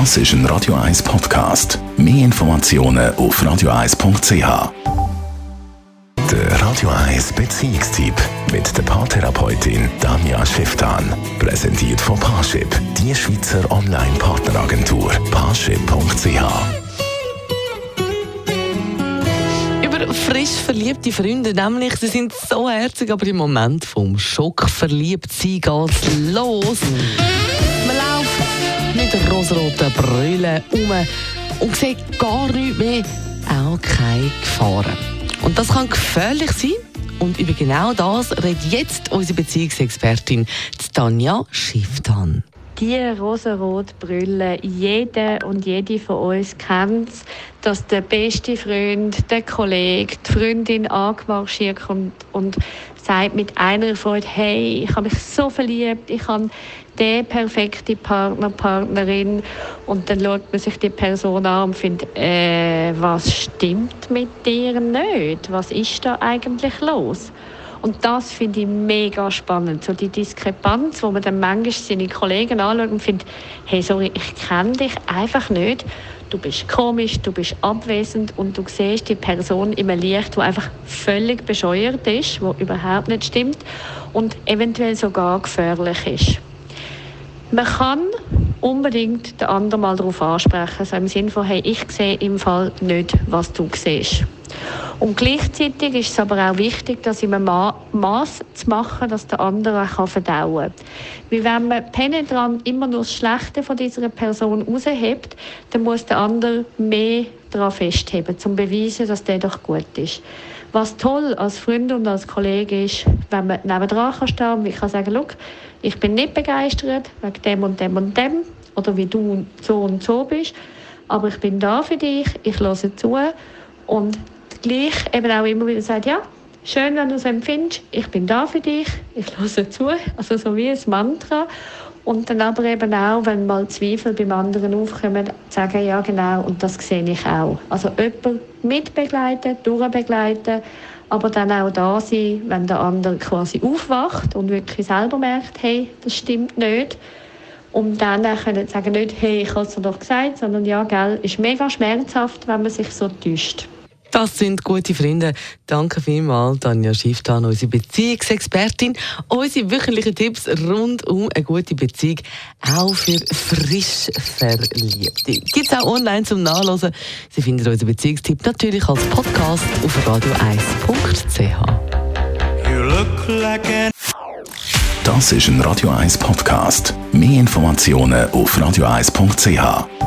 Das ist ein Radio 1 Podcast. Mehr Informationen auf radio1.ch. Der Radio 1 Beziehungstyp mit der Paartherapeutin Danja Schifftan. Präsentiert von Paarship, die Schweizer Online-Partneragentur. Paarship.ch. Über frisch verliebte Freunde, nämlich sie sind so herzig, aber im Moment vom Schock verliebt sie geht's los. Rosaroten Brüllen um und sieht gar nichts mehr, auch keine Gefahren. Und das kann gefährlich sein. Und über genau das redet jetzt unsere Beziehungsexpertin Tanja Schifftan. Die rosarote Brille, jeder und jede von uns kennt dass der beste Freund, der Kollege, die Freundin angemarschiert kommt und sagt mit einer Freude, hey, ich habe mich so verliebt, ich habe den perfekte Partner, Partnerin und dann schaut man sich die Person an und findet, äh, was stimmt mit dir nicht? Was ist da eigentlich los? Und das finde ich mega spannend. So die Diskrepanz, wo man dann manchmal seine Kollegen anschaut und findet, hey, sorry, ich kenne dich einfach nicht. Du bist komisch, du bist abwesend und du siehst die Person im Licht, wo einfach völlig bescheuert ist, wo überhaupt nicht stimmt und eventuell sogar gefährlich ist. Man kann unbedingt den anderen mal darauf ansprechen, also im Sinne von, hey, ich sehe im Fall nicht, was du siehst. Und gleichzeitig ist es aber auch wichtig, das in einem Maß zu machen, dass der andere kann verdauen kann. Wenn man penetrant immer nur das Schlechte von dieser Person raushebt, dann muss der andere mehr daran festheben, um zu beweisen, dass der doch gut ist. Was toll als Freund und als Kollege ist, wenn man nebendran kann stehen und ich kann sagen, ich bin nicht begeistert wegen dem und dem und dem oder wie du so und so bist, aber ich bin da für dich, ich höre zu und gleich eben auch immer wieder sagt, ja, schön, wenn du es empfindest, ich bin da für dich, ich höre zu, also so wie ein Mantra. Und dann aber eben auch, wenn mal Zweifel beim anderen aufkommen, sagen, ja genau, und das sehe ich auch. Also jemanden mitbegleiten, durchbegleiten, aber dann auch da sein, wenn der andere quasi aufwacht und wirklich selber merkt, hey, das stimmt nicht. Um dann können sagen, nicht, hey, ich habe es dir doch gesagt, sondern ja, gell, ist mega schmerzhaft, wenn man sich so täuscht. Das sind gute Freunde. Danke vielmals, Tanja Schifftan, unsere Beziehungsexpertin. Unsere wöchentlichen Tipps rund um eine gute Beziehung, auch für frisch Verliebte. Gibt es auch online zum Nachlesen. Sie finden unseren Beziehungstipp natürlich als Podcast auf radio1.ch. Das ist ein Radio 1 Podcast. Mehr Informationen auf radio1.ch.